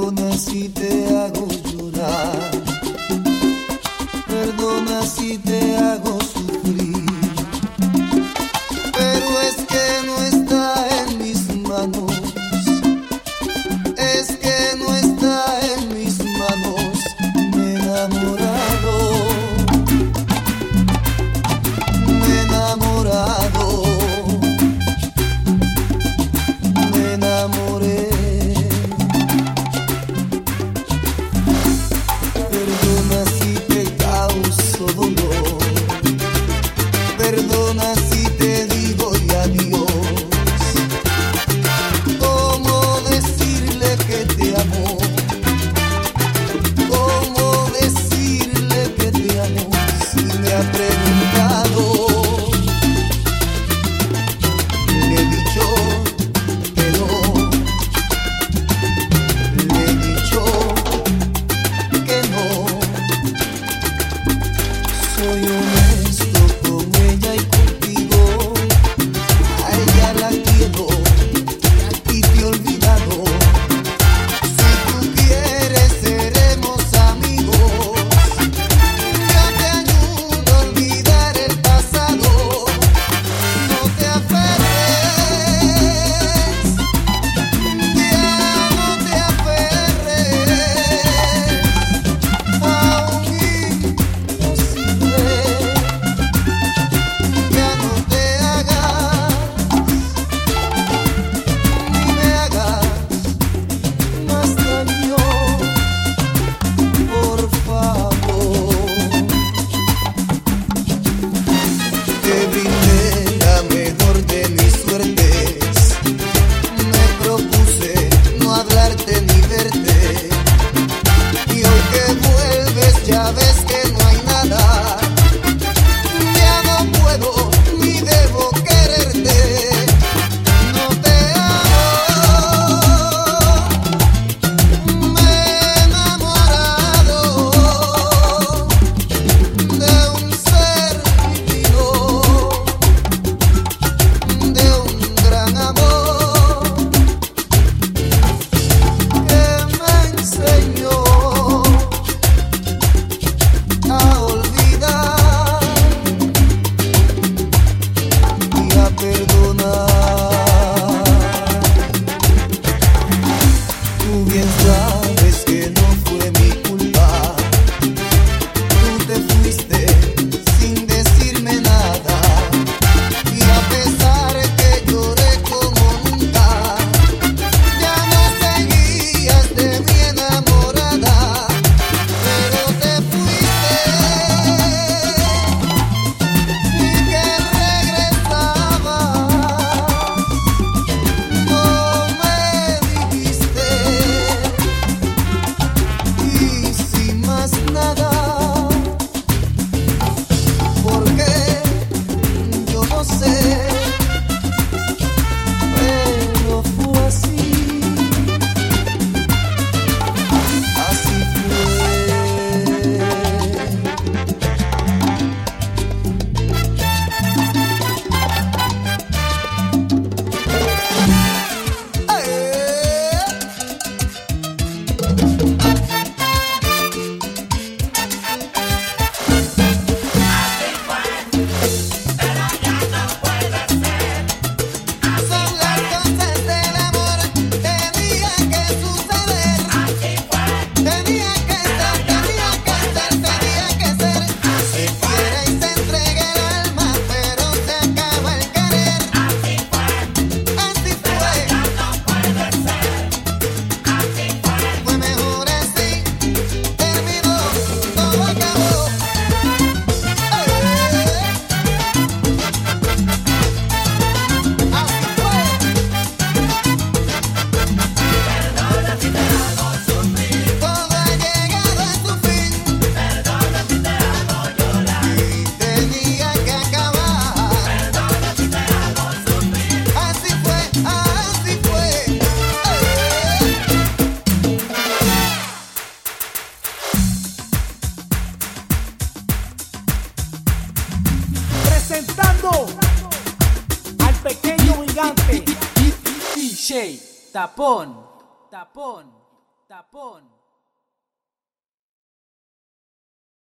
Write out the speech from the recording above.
Perdona si te hago llorar. Perdona si te Música gigante DJ Tapón, Tapón, Tapón.